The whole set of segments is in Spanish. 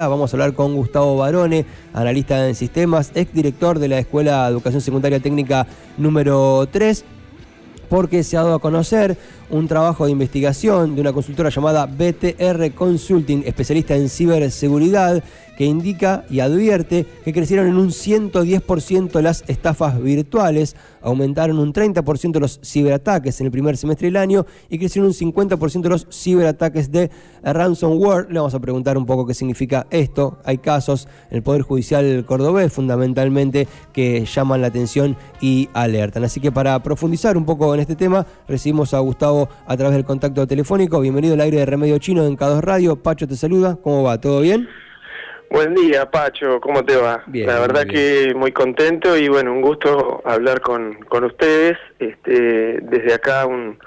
Vamos a hablar con Gustavo Barone, analista en sistemas, exdirector de la Escuela de Educación Secundaria Técnica número 3, porque se ha dado a conocer un trabajo de investigación de una consultora llamada BTR Consulting, especialista en ciberseguridad, que indica y advierte que crecieron en un 110% las estafas virtuales, aumentaron un 30% los ciberataques en el primer semestre del año y crecieron un 50% los ciberataques de ransomware. Le vamos a preguntar un poco qué significa esto. Hay casos en el Poder Judicial cordobés fundamentalmente que llaman la atención y alertan. Así que para profundizar un poco en este tema, recibimos a Gustavo a través del contacto telefónico. Bienvenido al aire de Remedio Chino en K2 Radio. Pacho te saluda. ¿Cómo va? ¿Todo bien? Buen día, Pacho, ¿cómo te va? Bien, la verdad que muy contento y bueno, un gusto hablar con, con ustedes. Este, desde acá un,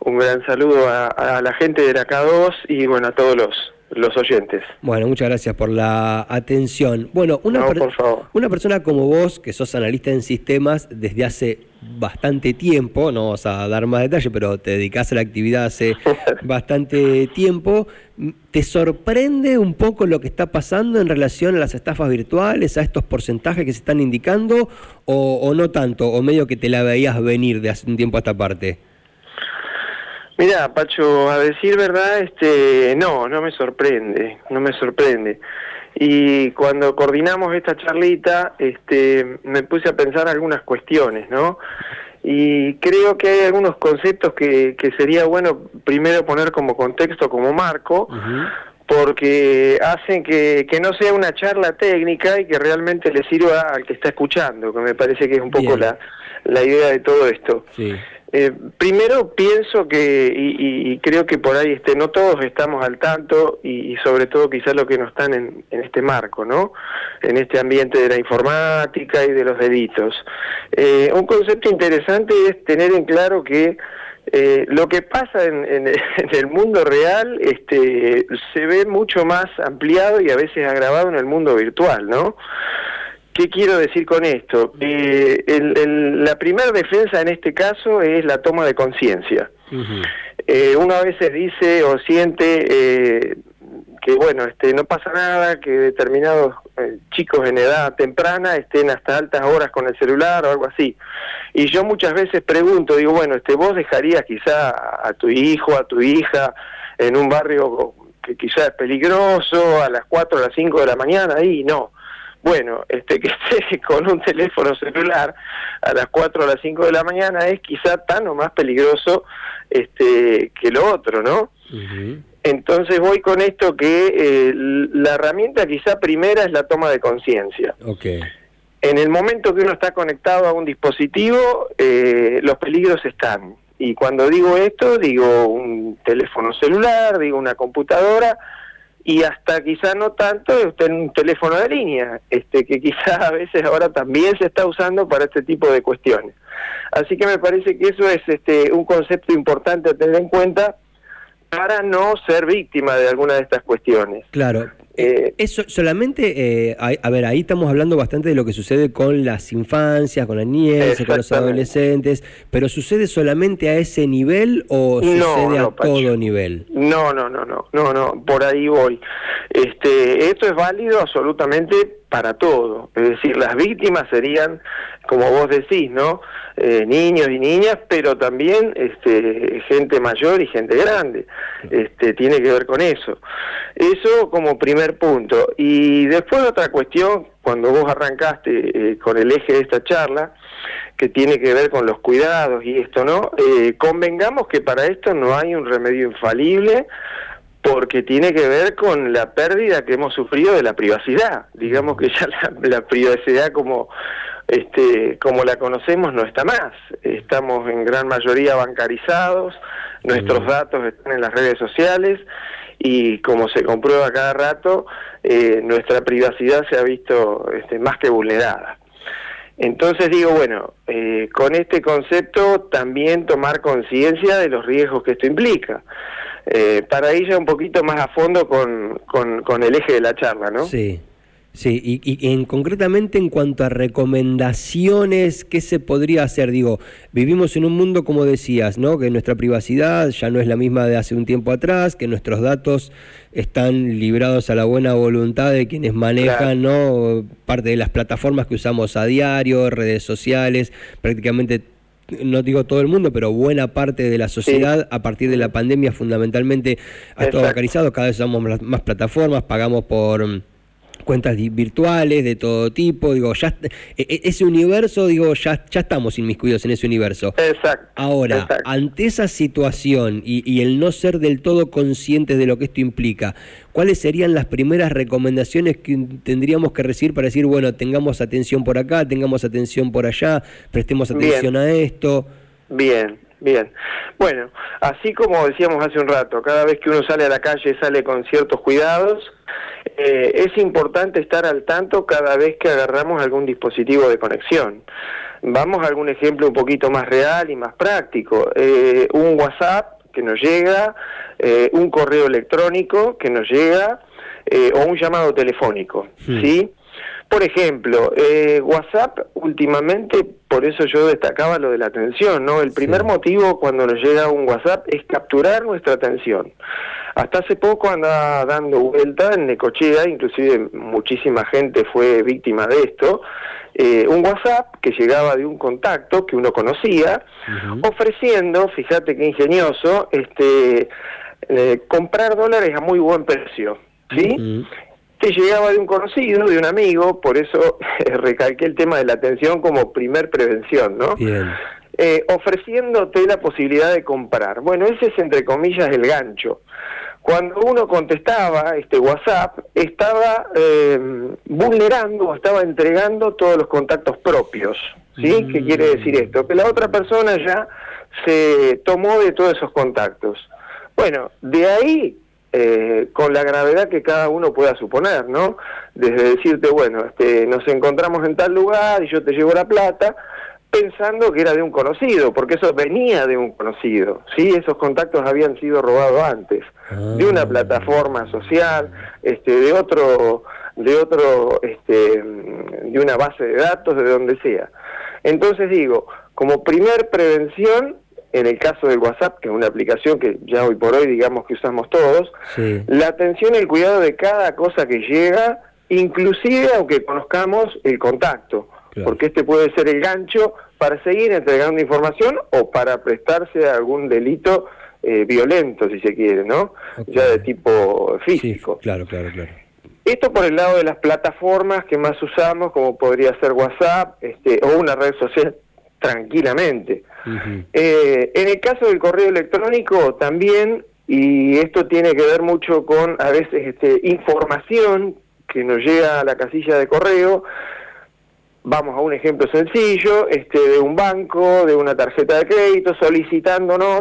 un gran saludo a, a la gente de la K2 y bueno, a todos los, los oyentes. Bueno, muchas gracias por la atención. Bueno, una, No, per- por favor. una persona como vos, que sos analista en sistemas desde hace bastante tiempo, no vamos a dar más detalle, pero te dedicás a la actividad hace bastante tiempo, ¿te sorprende un poco lo que está pasando en relación a las estafas virtuales, a estos porcentajes que se están indicando, o, o no tanto, o medio que te la veías venir de hace un tiempo a esta parte? Mira, Pacho, a decir verdad, este, no, no me sorprende, no me sorprende. Y cuando coordinamos esta charlita, este, me puse a pensar algunas cuestiones, ¿no? Y creo que hay algunos conceptos que, que sería bueno primero poner como contexto, como marco, porque hacen que, que no sea una charla técnica y que realmente le sirva al que está escuchando, que me parece que es un poco la, la idea de todo esto. Sí. Eh, primero pienso que, y, y- y creo que por ahí este, no todos estamos al tanto, y, y sobre todo quizás los que no están en, en este marco, ¿no? En este ambiente de la informática y de los delitos. Eh, un concepto interesante es tener en claro que eh, lo que pasa en, en- en el mundo real este, se ve mucho más ampliado y a veces agravado en el mundo virtual, ¿no? ¿Qué quiero decir con esto? Eh, el- el- la primera defensa en este caso es la toma de conciencia. Ujú. Eh, uno a veces dice o siente eh, que bueno, este, no pasa nada, que determinados eh, chicos en edad temprana estén hasta altas horas con el celular o algo así. Y yo muchas veces pregunto, digo, bueno, este, vos dejarías quizá a tu hijo, a tu hija en un barrio que quizá es peligroso a las 4 o las 5 de la mañana ahí, no. Bueno, este que esté con un teléfono celular a las 4 o las 5 de la mañana es quizá tan o más peligroso este que lo otro, ¿no? Entonces voy con esto que eh, la herramienta quizá primera es la toma de conciencia. Ok. En el momento que uno está conectado a un dispositivo, eh, los peligros están. Y cuando digo esto, digo un teléfono celular, digo una computadora, y hasta quizá no tanto usted un teléfono de línea, este que quizá a veces ahora también se está usando para este tipo de cuestiones. Así que me parece que eso es este un concepto importante a tener en cuenta para no ser víctima de alguna de estas cuestiones. Claro. Eh, Eso solamente, eh, a, a ver, ahí estamos hablando bastante de lo que sucede con las infancias, con la niñez, con los adolescentes, pero ¿sucede solamente a ese nivel o No, sucede no, a Pacho. todo nivel? No, no, no, no, no, no, por ahí voy. Este, esto es válido absolutamente para todo. Es decir, las víctimas serían, como vos decís, ¿no? Eh, niños y niñas, pero también este, gente mayor y gente grande. Este, tiene que ver con eso. Eso como primer punto. Y después otra cuestión, cuando vos arrancaste eh, con el eje de esta charla, que tiene que ver con los cuidados y esto, ¿no? Eh, convengamos que para esto no hay un remedio infalible porque tiene que ver con la pérdida que hemos sufrido de la privacidad. Digamos que ya la, la privacidad como este como la conocemos no está más. Estamos en gran mayoría bancarizados, nuestros Mm. datos están en las redes sociales y como se comprueba cada rato, eh, nuestra privacidad se ha visto este, más que vulnerada. Entonces digo, bueno, eh, con este concepto también tomar conciencia de los riesgos que esto implica. Eh, para ir ya un poquito más a fondo con, con, con el eje de la charla, ¿no? Sí. Sí, y, en, concretamente en cuanto a recomendaciones, ¿qué se podría hacer? Digo, vivimos en un mundo, como decías, ¿no? que nuestra privacidad ya no es la misma de hace un tiempo atrás, que nuestros datos están librados a la buena voluntad de quienes manejan ¿no? parte de las plataformas que usamos a diario, redes sociales, prácticamente no digo todo el mundo, pero buena parte de la sociedad a partir de la pandemia fundamentalmente ha estado bancarizado, cada vez usamos más plataformas, pagamos por cuentas virtuales de todo tipo, digo, ya e, e, ese universo, digo, ya, ya estamos inmiscuidos en ese universo. Exacto. Ahora, ante esa situación y, y, el no ser del todo conscientes de lo que esto implica, ¿cuáles serían las primeras recomendaciones que tendríamos que recibir para decir, bueno, tengamos atención por acá, tengamos atención por allá, prestemos atención a esto? Bien, Bien, bueno, así como decíamos hace un rato, cada vez que uno sale a la calle sale con ciertos cuidados, eh, es importante estar al tanto cada vez que agarramos algún dispositivo de conexión. Vamos a algún ejemplo un poquito más real y más práctico. Eh, un WhatsApp que nos llega, eh, un correo electrónico que nos llega o un llamado telefónico, hmm. ¿sí? Por ejemplo, eh, WhatsApp últimamente, por eso yo destacaba lo de la atención, ¿no? El primer motivo cuando nos llega un WhatsApp es capturar nuestra atención. Hasta hace poco andaba dando vuelta en Necochea, inclusive muchísima gente fue víctima de esto, eh, un WhatsApp que llegaba de un contacto que uno conocía, ofreciendo, fíjate qué ingenioso, este, eh, comprar dólares a muy buen precio. ¿Sí? llegaba de un conocido, de un amigo, por eso recalqué el tema de la atención como primer prevención, ¿no? Eh, ofreciéndote la posibilidad de comprar. Bueno, ese es entre comillas el gancho. Cuando uno contestaba este WhatsApp, estaba eh, vulnerando o estaba entregando todos los contactos propios. ¿Sí? ¿Qué quiere decir esto? Que la otra persona ya se tomó de todos esos contactos. Bueno, de ahí eh, con la gravedad que cada uno pueda suponer, ¿no? Desde decirte, bueno, este, nos encontramos en tal lugar y yo te llevo la plata, pensando que era de un conocido, porque eso venía de un conocido, ¿sí? Esos contactos habían sido robados antes, de una ah. plataforma social, este, de otro, de otro, este, de una base de datos, de donde sea. Entonces digo, como primer prevención, en el caso del WhatsApp, que es una aplicación que ya hoy por hoy digamos que usamos todos, la atención y el cuidado de cada cosa que llega, inclusive aunque conozcamos el contacto, porque este puede ser el gancho para seguir entregando información o para prestarse a algún delito eh, violento, si se quiere, ¿no? Ya de tipo físico. claro, claro, claro. Esto por el lado de las plataformas que más usamos, como podría ser WhatsApp este, o una red social tranquilamente. Eh, en el caso del correo electrónico también, y esto tiene que ver mucho con a veces este, información que nos llega a la casilla de correo, vamos a un ejemplo sencillo, este, de un banco, de una tarjeta de crédito, solicitándonos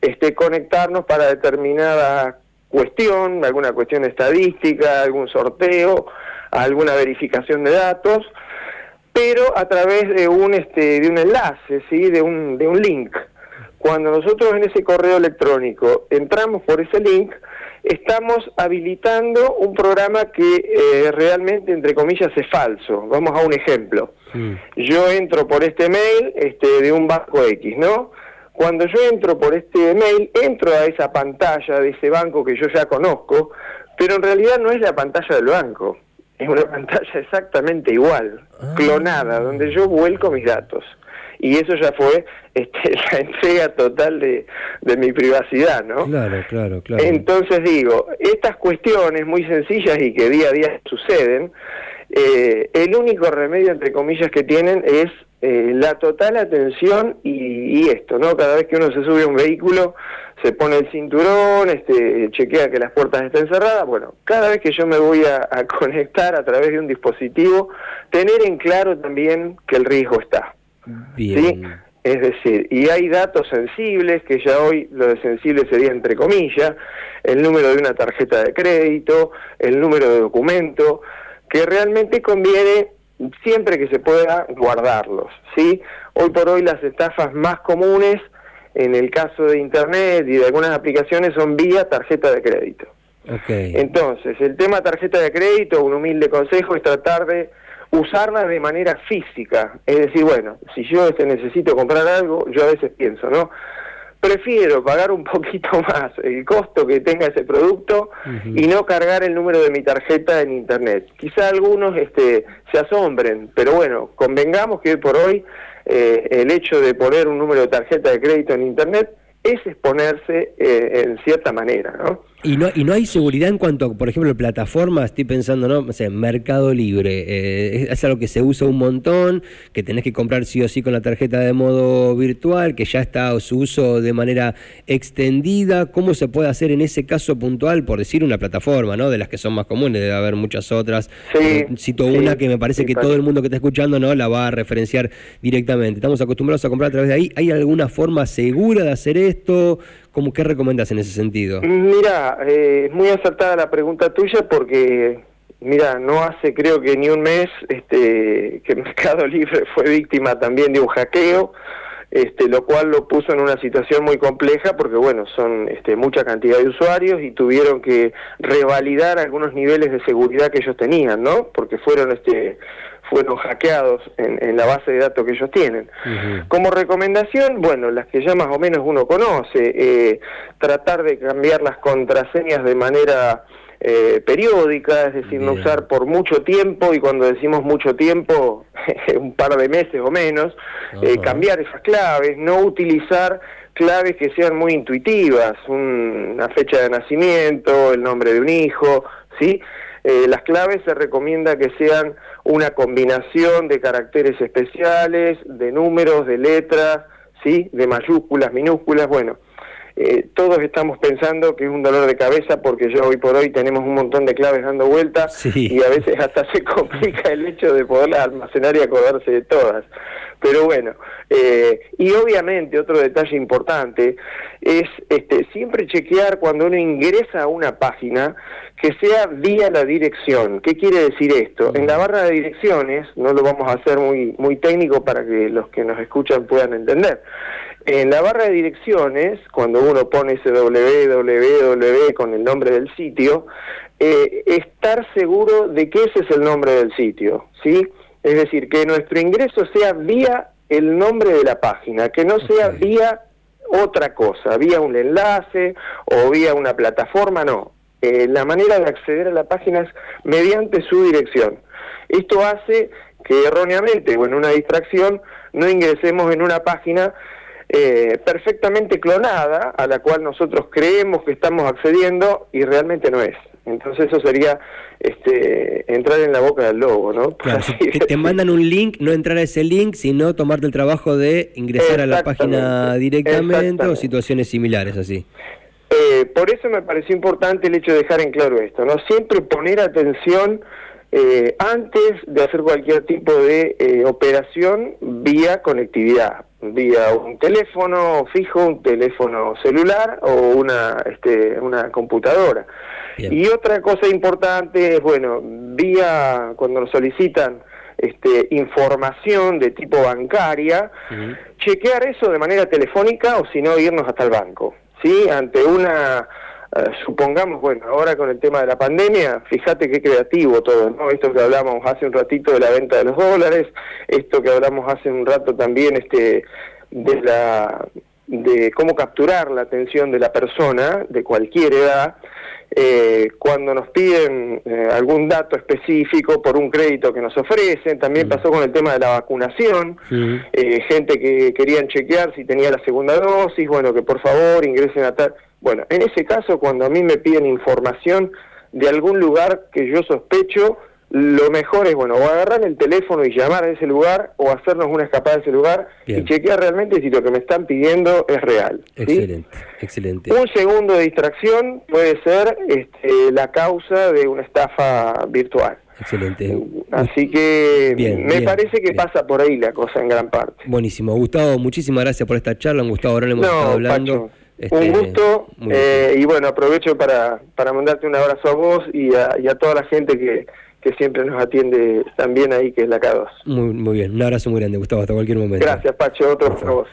este, conectarnos para determinada cuestión, alguna cuestión estadística, algún sorteo, alguna verificación de datos, pero a través de un este de un enlace, ¿sí? de un de un link. Cuando nosotros en ese correo electrónico entramos por ese link, estamos habilitando un programa que eh, realmente entre comillas es falso. Vamos a un ejemplo. Yo entro por este mail este de un banco X, ¿no? Cuando yo entro por este mail, entro a esa pantalla de ese banco que yo ya conozco, pero en realidad no es la pantalla del banco es una pantalla exactamente igual, ah. clonada, donde yo vuelco mis datos. Y eso ya fue este, la entrega total de, de mi privacidad, ¿no? Claro, claro, claro. Entonces digo, estas cuestiones muy sencillas y que día a día suceden, eh, el único remedio, entre comillas, que tienen es eh, la total atención y, esto, ¿no? Cada vez que uno se sube a un vehículo, se pone el cinturón, este, chequea que las puertas estén cerradas. Bueno, cada vez que yo me voy a, conectar a través de un dispositivo, tener en claro también que el riesgo está. Bien. Es decir, y hay datos sensibles, que ya hoy lo de sensible sería entre comillas, el número de una tarjeta de crédito, el número de documento, que realmente conviene siempre que se pueda guardarlos, ¿sí? Hoy por hoy las estafas más comunes en el caso de internet y de algunas aplicaciones son vía tarjeta de crédito. Entonces, el tema tarjeta de crédito, un humilde consejo es tratar de usarla de manera física. Es decir, bueno, si yo este, necesito comprar algo, yo a veces pienso, ¿no? Prefiero pagar un poquito más el costo que tenga ese producto y no cargar el número de mi tarjeta en Internet. Quizá algunos este, se asombren, pero bueno, convengamos que hoy por hoy eh, el hecho de poner un número de tarjeta de crédito en Internet es exponerse eh, en cierta manera, ¿no? Y no, y no hay seguridad en cuanto a, por ejemplo, plataformas, estoy pensando, ¿no? O sea, Mercado Libre, eh, es algo que se usa un montón, que tenés que comprar sí o sí con la tarjeta de modo virtual, que ya está su uso de manera extendida. ¿Cómo se puede hacer en ese caso puntual, por decir una plataforma, ¿no? De las que son más comunes, debe haber muchas otras. Sí, eh, cito una que me parece que todo el mundo que está escuchando, ¿no? La va a referenciar directamente. Estamos acostumbrados a comprar a través de ahí. ¿Hay alguna forma segura de hacer esto? ¿Cómo, ¿Qué recomendas en ese sentido? Mira, eh, es muy acertada la pregunta tuya porque, mira, no hace creo que ni un mes este, que Mercado Libre fue víctima también de un hackeo, este, lo cual lo puso en una situación muy compleja porque, bueno, son este, mucha cantidad de usuarios y tuvieron que revalidar algunos niveles de seguridad que ellos tenían, ¿no? Porque fueron este, fueron hackeados en, la base de datos que ellos tienen. Como recomendación, bueno, las que ya más o menos uno conoce, eh, tratar de cambiar las contraseñas de manera eh, periódica, es decir, no usar por mucho tiempo, y cuando decimos mucho tiempo, un par de meses o menos, eh, cambiar esas claves, no utilizar claves que sean muy intuitivas, una fecha de nacimiento, el nombre de un hijo, ¿sí? las claves se recomienda que sean una combinación de caracteres especiales, de números, de letras, ¿sí? de mayúsculas, minúsculas, bueno. Eh, todos estamos pensando que es un dolor de cabeza porque ya hoy por hoy tenemos un montón de claves dando vueltas y a veces hasta se complica el hecho de poderlas almacenar y acordarse de todas. Pero bueno, eh, y obviamente otro detalle importante es este, siempre chequear cuando uno ingresa a una página que sea vía la dirección. ¿Qué quiere decir esto? En la barra de direcciones, no lo vamos a hacer muy, muy técnico para que los que nos escuchan puedan entender. En la barra de direcciones, cuando uno pone ese www con el nombre del sitio, eh, estar seguro de que ese es el nombre del sitio, ¿sí? Es decir, que nuestro ingreso sea vía el nombre de la página, que no sea vía otra cosa, vía un enlace o vía una plataforma, no. Eh, la manera de acceder a la página es mediante su dirección. Esto hace que erróneamente o en una distracción no ingresemos en una página eh, perfectamente clonada a la cual nosotros creemos que estamos accediendo y realmente no es. Entonces eso sería este, entrar en la boca del lobo, ¿no? te, mandan un link, no entrar a ese link, sino tomarte el trabajo de ingresar a la página directamente o situaciones similares así. Eh, por eso me pareció importante el hecho de dejar en claro esto, ¿no? Siempre poner atención eh, antes de hacer cualquier tipo de eh, operación vía conectividad, vía un teléfono fijo, un teléfono celular o una, este, una computadora. Y otra cosa importante es, bueno, vía, cuando nos solicitan este, información de tipo bancaria, chequear eso de manera telefónica o si no irnos hasta el banco. ¿sí? Ante una, eh, supongamos, bueno, ahora con el tema de la pandemia, fíjate qué creativo todo, ¿no? Esto que hablamos hace un ratito de la venta de los dólares, esto que hablamos hace un rato también, este, de la de cómo capturar la atención de la persona de cualquier edad eh, cuando nos piden eh, algún dato específico por un crédito que nos ofrecen, también mm. pasó con el tema de la vacunación, eh, gente que querían chequear si tenía la segunda dosis, bueno, que por favor ingresen a tal... Bueno, en ese caso, cuando a mí me piden información de algún lugar que yo sospecho, lo mejor es, bueno, o agarrar el teléfono y llamar a ese lugar o hacernos una escapada a ese lugar y chequear realmente si lo que me están pidiendo es real. Excelente, excelente. Un segundo de distracción puede ser este, la causa de una estafa virtual. Excelente. Así que me parece que pasa por ahí la cosa en gran parte. Buenísimo. Gustavo, muchísimas gracias por esta charla. Gustavo, ahora le hemos estado hablando. Este, gusto eh, y bueno, aprovecho para, para mandarte un abrazo a vos y a toda la gente que, que siempre nos atiende también ahí, que es la K2. Muy, muy bien, un abrazo muy grande, Gustavo, hasta cualquier momento. Gracias, Pacho, otro por, favor.